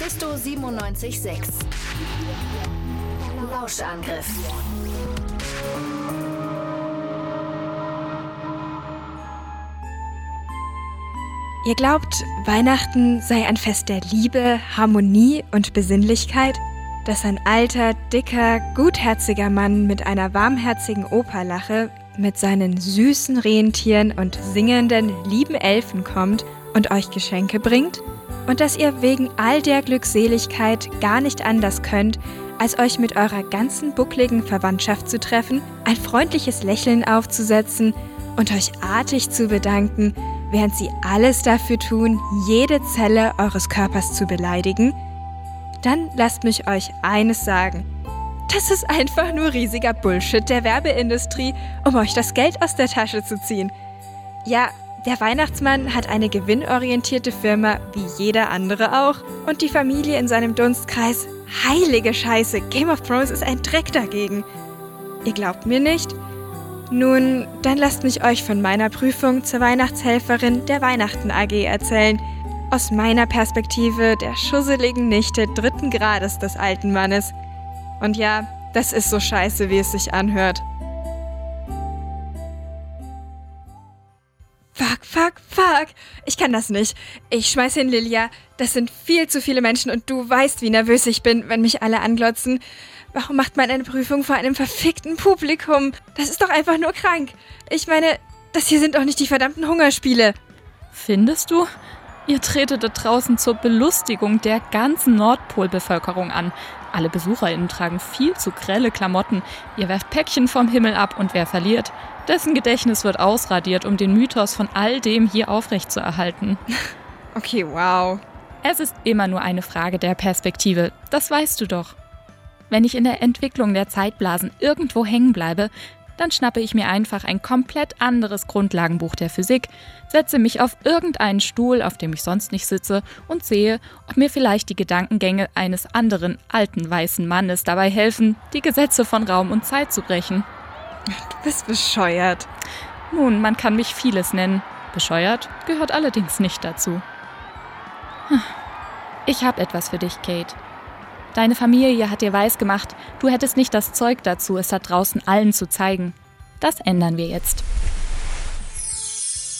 Mephisto 976. Lauschangriff. Ihr glaubt, Weihnachten sei ein Fest der Liebe, Harmonie und Besinnlichkeit? Dass ein alter, dicker, gutherziger Mann mit einer warmherzigen Operlache mit seinen süßen Rentieren und singenden, lieben Elfen kommt und euch Geschenke bringt? Und dass ihr wegen all der Glückseligkeit gar nicht anders könnt, als euch mit eurer ganzen buckligen Verwandtschaft zu treffen, ein freundliches Lächeln aufzusetzen und euch artig zu bedanken, während sie alles dafür tun, jede Zelle eures Körpers zu beleidigen? Dann lasst mich euch eines sagen. Das ist einfach nur riesiger Bullshit der Werbeindustrie, um euch das Geld aus der Tasche zu ziehen. Ja, der Weihnachtsmann hat eine gewinnorientierte Firma wie jeder andere auch und die Familie in seinem Dunstkreis. Heilige Scheiße, Game of Thrones ist ein Dreck dagegen. Ihr glaubt mir nicht? Nun, dann lasst mich euch von meiner Prüfung zur Weihnachtshelferin der Weihnachten AG erzählen. Aus meiner Perspektive der schusseligen Nichte dritten Grades des alten Mannes. Und ja, das ist so scheiße, wie es sich anhört. Kann das nicht. Ich schmeiß hin, Lilia. Das sind viel zu viele Menschen und du weißt, wie nervös ich bin, wenn mich alle anglotzen. Warum macht man eine Prüfung vor einem verfickten Publikum? Das ist doch einfach nur krank. Ich meine, das hier sind doch nicht die verdammten Hungerspiele. Findest du? Ihr tretet da draußen zur Belustigung der ganzen Nordpolbevölkerung an. Alle BesucherInnen tragen viel zu grelle Klamotten. Ihr werft Päckchen vom Himmel ab und wer verliert, dessen Gedächtnis wird ausradiert, um den Mythos von all dem hier aufrechtzuerhalten. Okay, wow. Es ist immer nur eine Frage der Perspektive. Das weißt du doch. Wenn ich in der Entwicklung der Zeitblasen irgendwo hängen bleibe, dann schnappe ich mir einfach ein komplett anderes Grundlagenbuch der Physik, setze mich auf irgendeinen Stuhl, auf dem ich sonst nicht sitze, und sehe, ob mir vielleicht die Gedankengänge eines anderen alten weißen Mannes dabei helfen, die Gesetze von Raum und Zeit zu brechen. Du bist bescheuert. Nun, man kann mich vieles nennen. Bescheuert gehört allerdings nicht dazu. Ich habe etwas für dich, Kate. Deine Familie hat dir weisgemacht, du hättest nicht das Zeug dazu, es da draußen allen zu zeigen. Das ändern wir jetzt.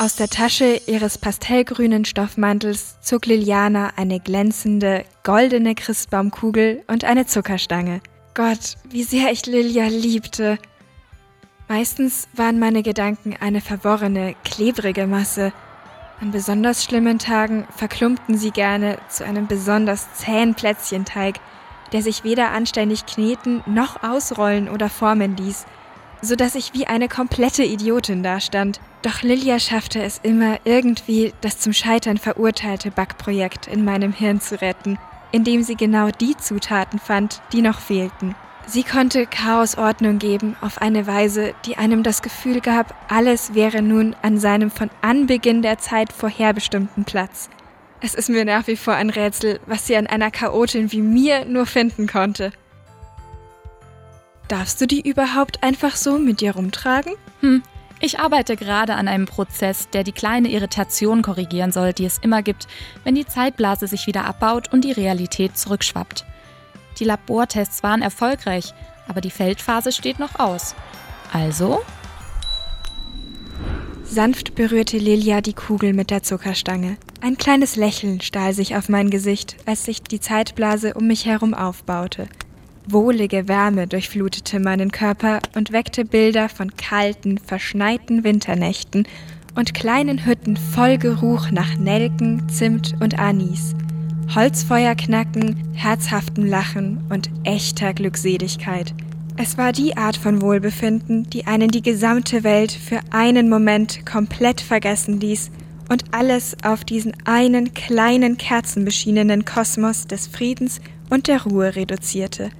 Aus der Tasche ihres pastellgrünen Stoffmantels zog Liliana eine glänzende, goldene Christbaumkugel und eine Zuckerstange. Gott, wie sehr ich Lilia liebte. Meistens waren meine Gedanken eine verworrene, klebrige Masse. An besonders schlimmen Tagen verklumpten sie gerne zu einem besonders zähen Plätzchenteig, der sich weder anständig kneten noch ausrollen oder formen ließ, so dass ich wie eine komplette Idiotin dastand. Doch Lilia schaffte es immer irgendwie, das zum Scheitern verurteilte Backprojekt in meinem Hirn zu retten, indem sie genau die Zutaten fand, die noch fehlten. Sie konnte Chaos Ordnung geben auf eine Weise, die einem das Gefühl gab, alles wäre nun an seinem von Anbeginn der Zeit vorherbestimmten Platz. Es ist mir nach wie vor ein Rätsel, was sie an einer Chaotin wie mir nur finden konnte. Darfst du die überhaupt einfach so mit dir rumtragen? Hm. Ich arbeite gerade an einem Prozess, der die kleine Irritation korrigieren soll, die es immer gibt, wenn die Zeitblase sich wieder abbaut und die Realität zurückschwappt. Die Labortests waren erfolgreich, aber die Feldphase steht noch aus. Also? Sanft berührte Lilia die Kugel mit der Zuckerstange. Ein kleines Lächeln stahl sich auf mein Gesicht, als sich die Zeitblase um mich herum aufbaute. Wohlige Wärme durchflutete meinen Körper und weckte Bilder von kalten, verschneiten Winternächten und kleinen Hütten voll Geruch nach Nelken, Zimt und Anis. Holzfeuer knacken, herzhaftem Lachen und echter Glückseligkeit. Es war die Art von Wohlbefinden, die einen die gesamte Welt für einen Moment komplett vergessen ließ und alles auf diesen einen kleinen kerzenbeschienenen Kosmos des Friedens und der Ruhe reduzierte.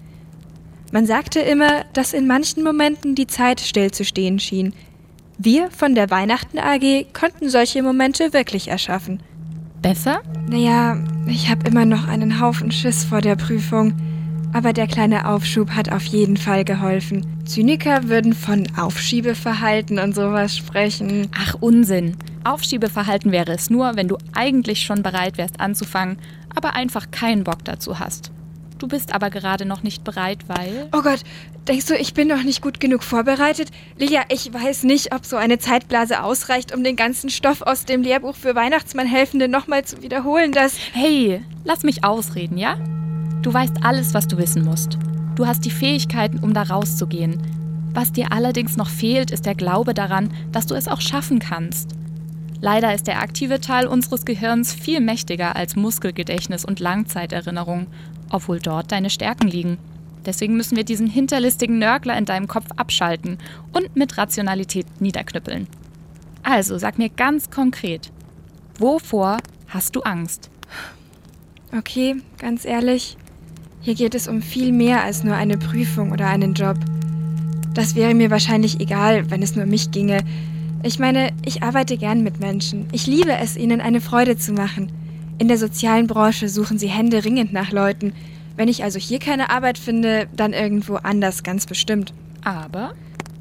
Man sagte immer, dass in manchen Momenten die Zeit stillzustehen schien. Wir von der Weihnachten AG konnten solche Momente wirklich erschaffen. Besser? Naja, ich habe immer noch einen Haufen Schiss vor der Prüfung. Aber der kleine Aufschub hat auf jeden Fall geholfen. Zyniker würden von Aufschiebeverhalten und sowas sprechen. Ach, Unsinn. Aufschiebeverhalten wäre es nur, wenn du eigentlich schon bereit wärst anzufangen, aber einfach keinen Bock dazu hast. Du bist aber gerade noch nicht bereit, weil. Oh Gott, denkst du, ich bin noch nicht gut genug vorbereitet? Lilia, ich weiß nicht, ob so eine Zeitblase ausreicht, um den ganzen Stoff aus dem Lehrbuch für Weihnachtsmannhelfende nochmal zu wiederholen, das. Hey, lass mich ausreden, ja? Du weißt alles, was du wissen musst. Du hast die Fähigkeiten, um da rauszugehen. Was dir allerdings noch fehlt, ist der Glaube daran, dass du es auch schaffen kannst. Leider ist der aktive Teil unseres Gehirns viel mächtiger als Muskelgedächtnis und Langzeiterinnerung, obwohl dort deine Stärken liegen. Deswegen müssen wir diesen hinterlistigen Nörgler in deinem Kopf abschalten und mit Rationalität niederknüppeln. Also sag mir ganz konkret, wovor hast du Angst? Okay, ganz ehrlich, hier geht es um viel mehr als nur eine Prüfung oder einen Job. Das wäre mir wahrscheinlich egal, wenn es nur mich ginge. Ich meine, ich arbeite gern mit Menschen. Ich liebe es, ihnen eine Freude zu machen. In der sozialen Branche suchen sie händeringend nach Leuten. Wenn ich also hier keine Arbeit finde, dann irgendwo anders ganz bestimmt. Aber?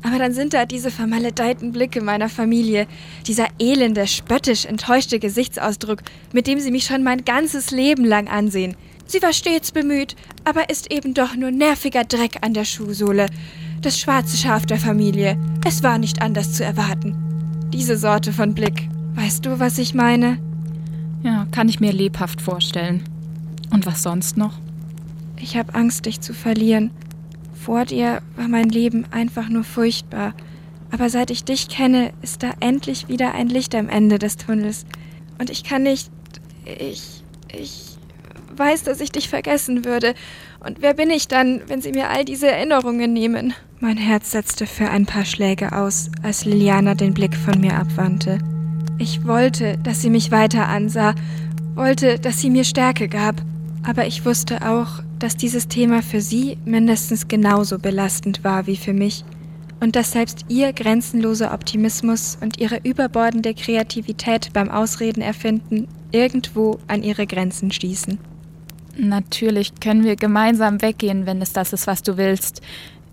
Aber dann sind da diese vermaledeiten Blicke meiner Familie, dieser elende, spöttisch enttäuschte Gesichtsausdruck, mit dem sie mich schon mein ganzes Leben lang ansehen. Sie war stets bemüht, aber ist eben doch nur nerviger Dreck an der Schuhsohle. Das schwarze Schaf der Familie. Es war nicht anders zu erwarten. Diese Sorte von Blick. Weißt du, was ich meine? Ja, kann ich mir lebhaft vorstellen. Und was sonst noch? Ich habe Angst, dich zu verlieren. Vor dir war mein Leben einfach nur furchtbar. Aber seit ich dich kenne, ist da endlich wieder ein Licht am Ende des Tunnels. Und ich kann nicht. Ich. Ich weiß, dass ich dich vergessen würde. Und wer bin ich dann, wenn sie mir all diese Erinnerungen nehmen? Mein Herz setzte für ein paar Schläge aus, als Liliana den Blick von mir abwandte. Ich wollte, dass sie mich weiter ansah, wollte, dass sie mir Stärke gab, aber ich wusste auch, dass dieses Thema für sie mindestens genauso belastend war wie für mich und dass selbst ihr grenzenloser Optimismus und ihre überbordende Kreativität beim Ausreden erfinden irgendwo an ihre Grenzen stießen. Natürlich können wir gemeinsam weggehen, wenn es das ist, was du willst.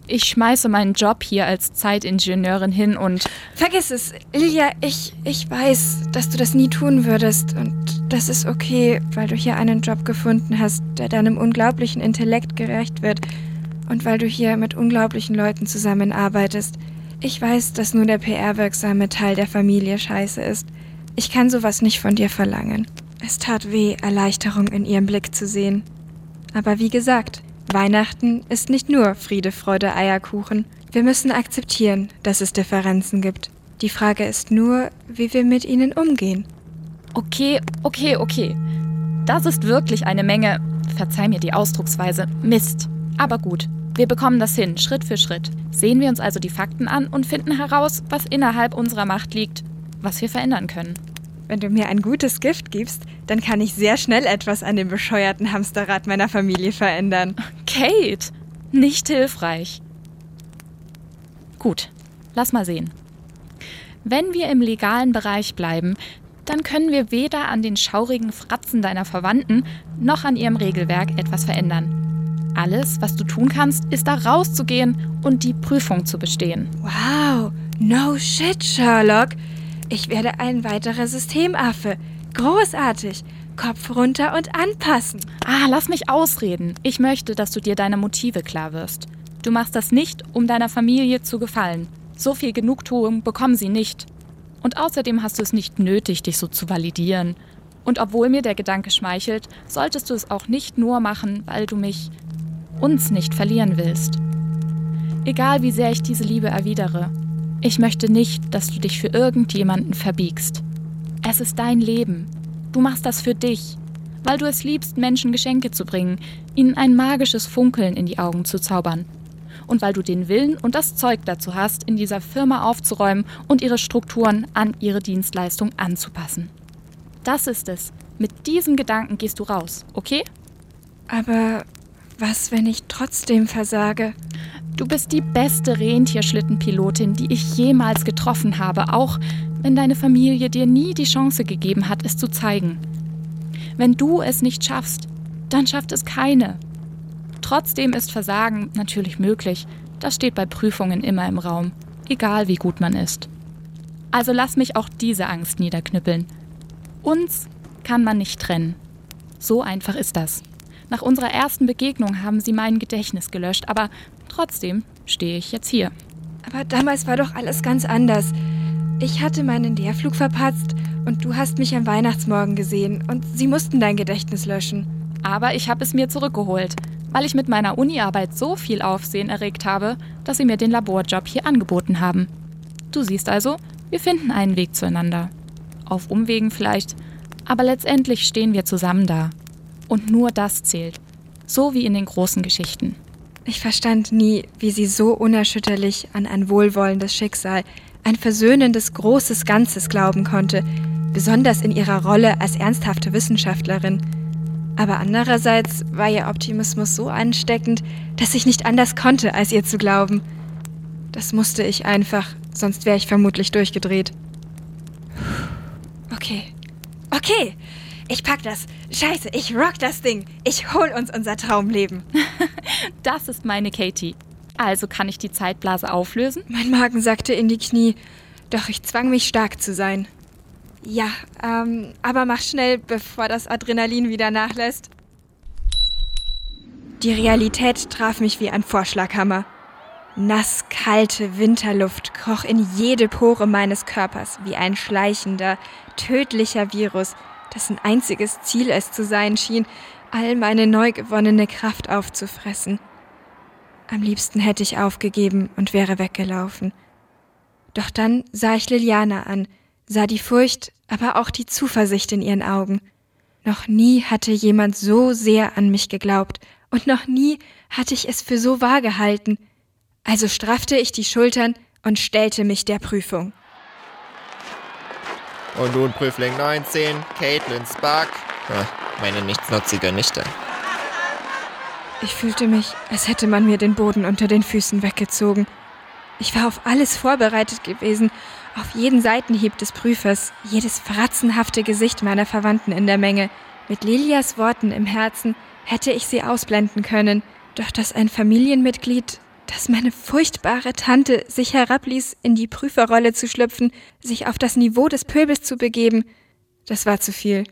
Ich schmeiße meinen Job hier als Zeitingenieurin hin und. Vergiss es, Ilja, ich, ich weiß, dass du das nie tun würdest. Und das ist okay, weil du hier einen Job gefunden hast, der deinem unglaublichen Intellekt gerecht wird. Und weil du hier mit unglaublichen Leuten zusammenarbeitest. Ich weiß, dass nur der PR-wirksame Teil der Familie scheiße ist. Ich kann sowas nicht von dir verlangen. Es tat weh, Erleichterung in ihrem Blick zu sehen. Aber wie gesagt, Weihnachten ist nicht nur Friede, Freude, Eierkuchen. Wir müssen akzeptieren, dass es Differenzen gibt. Die Frage ist nur, wie wir mit ihnen umgehen. Okay, okay, okay. Das ist wirklich eine Menge, verzeih mir die Ausdrucksweise, Mist. Aber gut, wir bekommen das hin, Schritt für Schritt. Sehen wir uns also die Fakten an und finden heraus, was innerhalb unserer Macht liegt, was wir verändern können. Wenn du mir ein gutes Gift gibst, dann kann ich sehr schnell etwas an dem bescheuerten Hamsterrad meiner Familie verändern. Kate, nicht hilfreich. Gut, lass mal sehen. Wenn wir im legalen Bereich bleiben, dann können wir weder an den schaurigen Fratzen deiner Verwandten noch an ihrem Regelwerk etwas verändern. Alles, was du tun kannst, ist da rauszugehen und die Prüfung zu bestehen. Wow, no shit, Sherlock. Ich werde ein weiterer Systemaffe. Großartig. Kopf runter und anpassen. Ah, lass mich ausreden. Ich möchte, dass du dir deine Motive klar wirst. Du machst das nicht, um deiner Familie zu gefallen. So viel Genugtuung bekommen sie nicht. Und außerdem hast du es nicht nötig, dich so zu validieren. Und obwohl mir der Gedanke schmeichelt, solltest du es auch nicht nur machen, weil du mich, uns nicht verlieren willst. Egal wie sehr ich diese Liebe erwidere, ich möchte nicht, dass du dich für irgendjemanden verbiegst. Es ist dein Leben. Du machst das für dich, weil du es liebst, Menschen Geschenke zu bringen, ihnen ein magisches Funkeln in die Augen zu zaubern. Und weil du den Willen und das Zeug dazu hast, in dieser Firma aufzuräumen und ihre Strukturen an ihre Dienstleistung anzupassen. Das ist es. Mit diesem Gedanken gehst du raus, okay? Aber was, wenn ich trotzdem versage? Du bist die beste Rentierschlittenpilotin, die ich jemals getroffen habe, auch wenn deine Familie dir nie die Chance gegeben hat, es zu zeigen. Wenn du es nicht schaffst, dann schafft es keine. Trotzdem ist Versagen natürlich möglich. Das steht bei Prüfungen immer im Raum, egal wie gut man ist. Also lass mich auch diese Angst niederknüppeln. Uns kann man nicht trennen. So einfach ist das. Nach unserer ersten Begegnung haben sie mein Gedächtnis gelöscht, aber trotzdem stehe ich jetzt hier. Aber damals war doch alles ganz anders. Ich hatte meinen Lehrflug verpatzt und du hast mich am Weihnachtsmorgen gesehen und sie mussten dein Gedächtnis löschen. Aber ich habe es mir zurückgeholt, weil ich mit meiner Uniarbeit so viel Aufsehen erregt habe, dass sie mir den Laborjob hier angeboten haben. Du siehst also, wir finden einen Weg zueinander. Auf Umwegen vielleicht, aber letztendlich stehen wir zusammen da. Und nur das zählt. So wie in den großen Geschichten. Ich verstand nie, wie sie so unerschütterlich an ein wohlwollendes Schicksal, ein versöhnendes großes Ganzes glauben konnte, besonders in ihrer Rolle als ernsthafte Wissenschaftlerin. Aber andererseits war ihr Optimismus so ansteckend, dass ich nicht anders konnte, als ihr zu glauben. Das musste ich einfach, sonst wäre ich vermutlich durchgedreht. Okay. Okay. Ich pack das. Scheiße, ich rock das Ding. Ich hol uns unser Traumleben. Das ist meine Katie. Also kann ich die Zeitblase auflösen? Mein Magen sackte in die Knie, doch ich zwang mich stark zu sein. Ja, ähm, aber mach schnell, bevor das Adrenalin wieder nachlässt. Die Realität traf mich wie ein Vorschlaghammer. Nass, kalte Winterluft kroch in jede Pore meines Körpers wie ein schleichender, tödlicher Virus, dessen einziges Ziel es zu sein schien, all meine neu gewonnene Kraft aufzufressen. Am liebsten hätte ich aufgegeben und wäre weggelaufen. Doch dann sah ich Liliana an, sah die Furcht, aber auch die Zuversicht in ihren Augen. Noch nie hatte jemand so sehr an mich geglaubt, und noch nie hatte ich es für so wahr gehalten. Also straffte ich die Schultern und stellte mich der Prüfung. Und nun Prüfling 19, Caitlin Spark. Meine nichtsnutzige Nichte. Ich fühlte mich, als hätte man mir den Boden unter den Füßen weggezogen. Ich war auf alles vorbereitet gewesen, auf jeden Seitenhieb des Prüfers, jedes fratzenhafte Gesicht meiner Verwandten in der Menge. Mit Lilias Worten im Herzen hätte ich sie ausblenden können, doch dass ein Familienmitglied dass meine furchtbare Tante sich herabließ, in die Prüferrolle zu schlüpfen, sich auf das Niveau des Pöbels zu begeben, das war zu viel.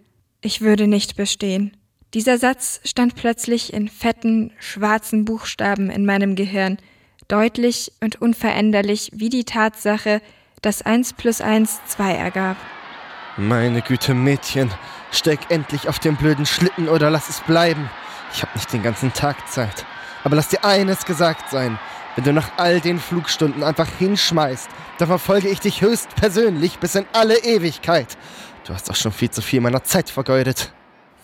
Ich würde nicht bestehen. Dieser Satz stand plötzlich in fetten, schwarzen Buchstaben in meinem Gehirn, deutlich und unveränderlich wie die Tatsache, dass eins plus eins zwei ergab. Meine Güte, Mädchen, steig endlich auf den blöden Schlitten oder lass es bleiben. Ich hab nicht den ganzen Tag Zeit. Aber lass dir eines gesagt sein. Wenn du nach all den Flugstunden einfach hinschmeißt, dann verfolge ich dich höchst persönlich bis in alle Ewigkeit. Du hast auch schon viel zu viel meiner Zeit vergeudet.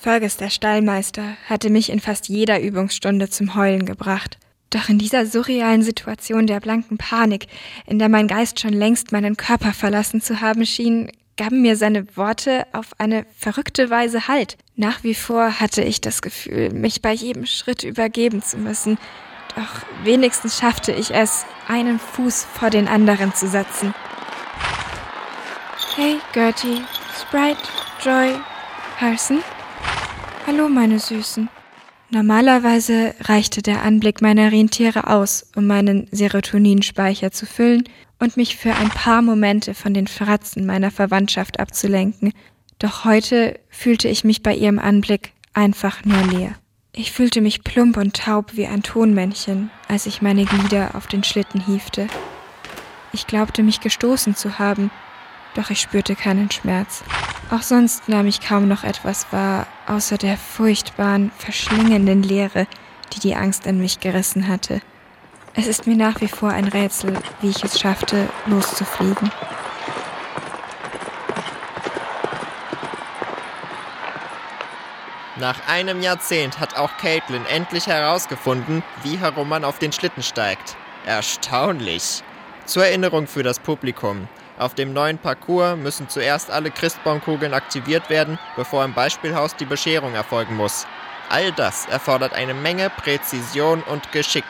Fergus, der Stallmeister, hatte mich in fast jeder Übungsstunde zum Heulen gebracht. Doch in dieser surrealen Situation der blanken Panik, in der mein Geist schon längst meinen Körper verlassen zu haben schien, gaben mir seine Worte auf eine verrückte Weise Halt. Nach wie vor hatte ich das Gefühl, mich bei jedem Schritt übergeben zu müssen, doch wenigstens schaffte ich es, einen Fuß vor den anderen zu setzen. Hey, Gertie, Sprite, Joy, Harrison. Hallo, meine Süßen. Normalerweise reichte der Anblick meiner Rentiere aus, um meinen Serotoninspeicher zu füllen und mich für ein paar Momente von den Fratzen meiner Verwandtschaft abzulenken, doch heute fühlte ich mich bei ihrem Anblick einfach nur leer. Ich fühlte mich plump und taub wie ein Tonmännchen, als ich meine Glieder auf den Schlitten hiefte. Ich glaubte mich gestoßen zu haben, doch ich spürte keinen Schmerz. Auch sonst nahm ich kaum noch etwas wahr, außer der furchtbaren, verschlingenden Leere, die die Angst in mich gerissen hatte. Es ist mir nach wie vor ein Rätsel, wie ich es schaffte, loszufliegen. Nach einem Jahrzehnt hat auch Caitlin endlich herausgefunden, wie herum man auf den Schlitten steigt. Erstaunlich. Zur Erinnerung für das Publikum. Auf dem neuen Parcours müssen zuerst alle Christbaumkugeln aktiviert werden, bevor im Beispielhaus die Bescherung erfolgen muss. All das erfordert eine Menge Präzision und Geschick.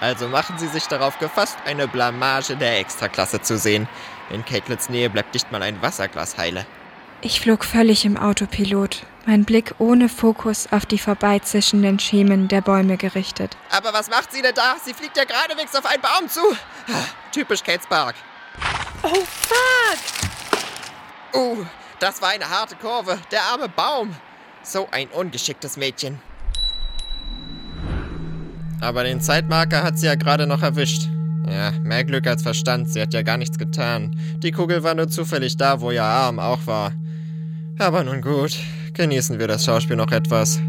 Also machen Sie sich darauf gefasst, eine Blamage der Extraklasse zu sehen. In Caitlins Nähe bleibt nicht mal ein Wasserglas heile. Ich flog völlig im Autopilot, mein Blick ohne Fokus auf die vorbeizischenden Schemen der Bäume gerichtet. Aber was macht sie denn da? Sie fliegt ja geradewegs auf einen Baum zu. Ah, typisch Kate Spark. Oh, fuck! Uh, das war eine harte Kurve. Der arme Baum. So ein ungeschicktes Mädchen. Aber den Zeitmarker hat sie ja gerade noch erwischt. Ja, mehr Glück als Verstand. Sie hat ja gar nichts getan. Die Kugel war nur zufällig da, wo ihr Arm auch war. Aber nun gut, genießen wir das Schauspiel noch etwas.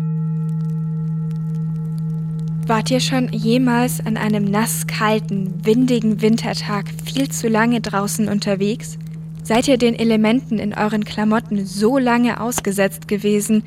Wart ihr schon jemals an einem nasskalten, windigen Wintertag viel zu lange draußen unterwegs? Seid ihr den Elementen in euren Klamotten so lange ausgesetzt gewesen,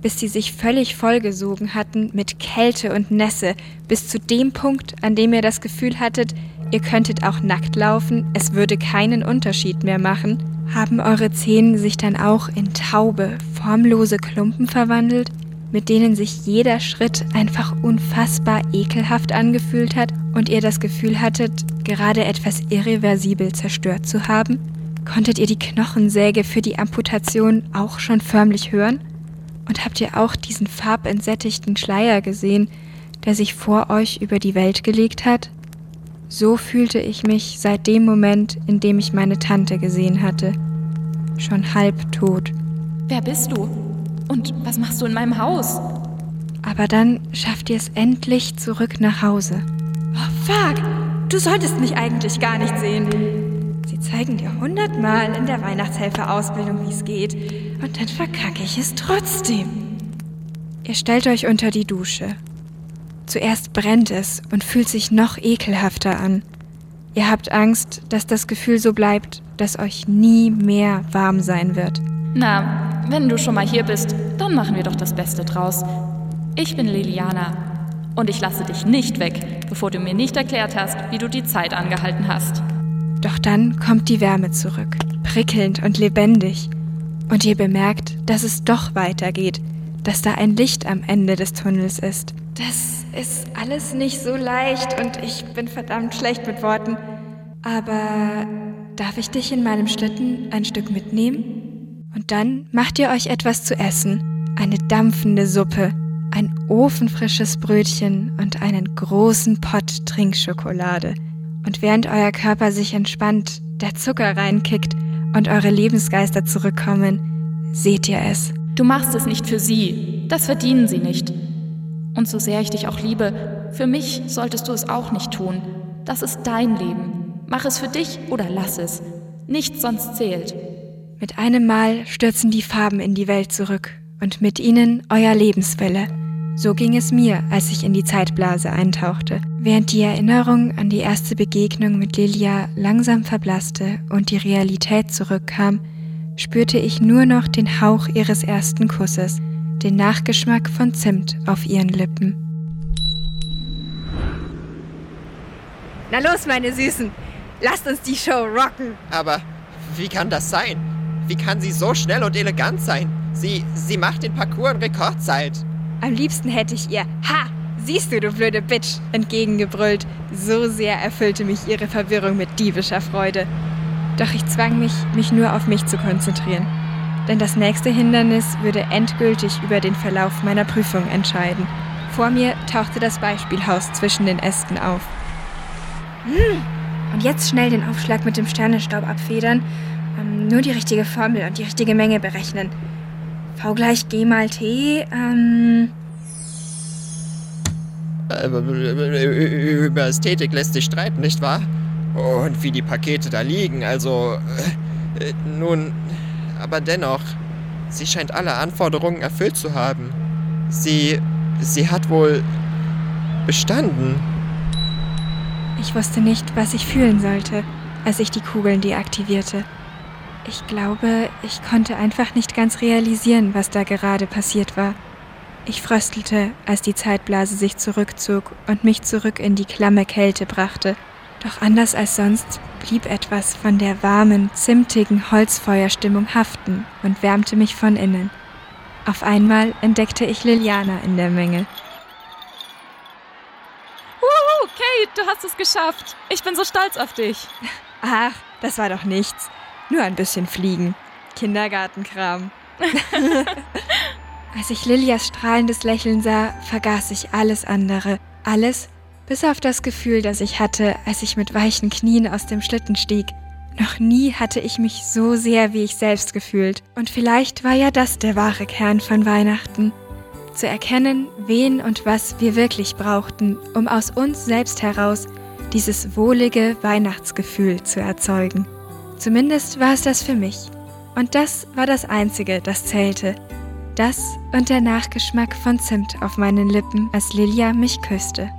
bis sie sich völlig vollgesogen hatten mit Kälte und Nässe, bis zu dem Punkt, an dem ihr das Gefühl hattet, ihr könntet auch nackt laufen, es würde keinen Unterschied mehr machen? Haben eure Zähne sich dann auch in taube, formlose Klumpen verwandelt, mit denen sich jeder Schritt einfach unfassbar ekelhaft angefühlt hat und ihr das Gefühl hattet, gerade etwas irreversibel zerstört zu haben? Konntet ihr die Knochensäge für die Amputation auch schon förmlich hören? Und habt ihr auch diesen farbentsättigten Schleier gesehen, der sich vor euch über die Welt gelegt hat? So fühlte ich mich seit dem Moment, in dem ich meine Tante gesehen hatte. Schon halb tot. Wer bist du? Und was machst du in meinem Haus? Aber dann schafft ihr es endlich zurück nach Hause. Oh, fuck! Du solltest mich eigentlich gar nicht sehen. Sie zeigen dir hundertmal in der Weihnachtshelferausbildung, wie es geht. Und dann verkacke ich es trotzdem. Ihr stellt euch unter die Dusche. Zuerst brennt es und fühlt sich noch ekelhafter an. Ihr habt Angst, dass das Gefühl so bleibt, dass euch nie mehr warm sein wird. Na, wenn du schon mal hier bist, dann machen wir doch das Beste draus. Ich bin Liliana und ich lasse dich nicht weg, bevor du mir nicht erklärt hast, wie du die Zeit angehalten hast. Doch dann kommt die Wärme zurück, prickelnd und lebendig. Und ihr bemerkt, dass es doch weitergeht, dass da ein Licht am Ende des Tunnels ist. Das ist alles nicht so leicht und ich bin verdammt schlecht mit Worten. Aber darf ich dich in meinem Schlitten ein Stück mitnehmen? Und dann macht ihr euch etwas zu essen. Eine dampfende Suppe, ein ofenfrisches Brötchen und einen großen Pott Trinkschokolade. Und während euer Körper sich entspannt, der Zucker reinkickt und eure Lebensgeister zurückkommen, seht ihr es. Du machst es nicht für sie. Das verdienen sie nicht. Und so sehr ich dich auch liebe, für mich solltest du es auch nicht tun. Das ist dein Leben. Mach es für dich oder lass es. Nichts sonst zählt. Mit einem Mal stürzen die Farben in die Welt zurück und mit ihnen euer Lebenswille. So ging es mir, als ich in die Zeitblase eintauchte. Während die Erinnerung an die erste Begegnung mit Lilia langsam verblasste und die Realität zurückkam, spürte ich nur noch den Hauch ihres ersten Kusses, den Nachgeschmack von Zimt auf ihren Lippen. Na los, meine Süßen, lasst uns die Show rocken. Aber wie kann das sein? Wie kann sie so schnell und elegant sein? Sie, sie macht den Parcours in Rekordzeit. Am liebsten hätte ich ihr Ha! Siehst du, du blöde Bitch! entgegengebrüllt. So sehr erfüllte mich ihre Verwirrung mit diebischer Freude. Doch ich zwang mich, mich nur auf mich zu konzentrieren. Denn das nächste Hindernis würde endgültig über den Verlauf meiner Prüfung entscheiden. Vor mir tauchte das Beispielhaus zwischen den Ästen auf. Hm. Und jetzt schnell den Aufschlag mit dem Sternenstaub abfedern. Ähm, nur die richtige Formel und die richtige Menge berechnen. V gleich G mal T, ähm. Über Ästhetik lässt sich streiten, nicht wahr? Und wie die Pakete da liegen, also. Äh, nun. Aber dennoch, sie scheint alle Anforderungen erfüllt zu haben. Sie. Sie hat wohl. bestanden. Ich wusste nicht, was ich fühlen sollte, als ich die Kugeln deaktivierte. Ich glaube, ich konnte einfach nicht ganz realisieren, was da gerade passiert war. Ich fröstelte, als die Zeitblase sich zurückzog und mich zurück in die klamme Kälte brachte. Doch anders als sonst blieb etwas von der warmen, zimtigen Holzfeuerstimmung haften und wärmte mich von innen. Auf einmal entdeckte ich Liliana in der Menge. Wuhu, Kate, du hast es geschafft. Ich bin so stolz auf dich. Ach, das war doch nichts. Nur ein bisschen fliegen. Kindergartenkram. Als ich Lilias strahlendes Lächeln sah, vergaß ich alles andere. Alles, bis auf das Gefühl, das ich hatte, als ich mit weichen Knien aus dem Schlitten stieg. Noch nie hatte ich mich so sehr wie ich selbst gefühlt. Und vielleicht war ja das der wahre Kern von Weihnachten. Zu erkennen, wen und was wir wirklich brauchten, um aus uns selbst heraus dieses wohlige Weihnachtsgefühl zu erzeugen. Zumindest war es das für mich. Und das war das Einzige, das zählte. Das und der Nachgeschmack von Zimt auf meinen Lippen, als Lilia mich küsste.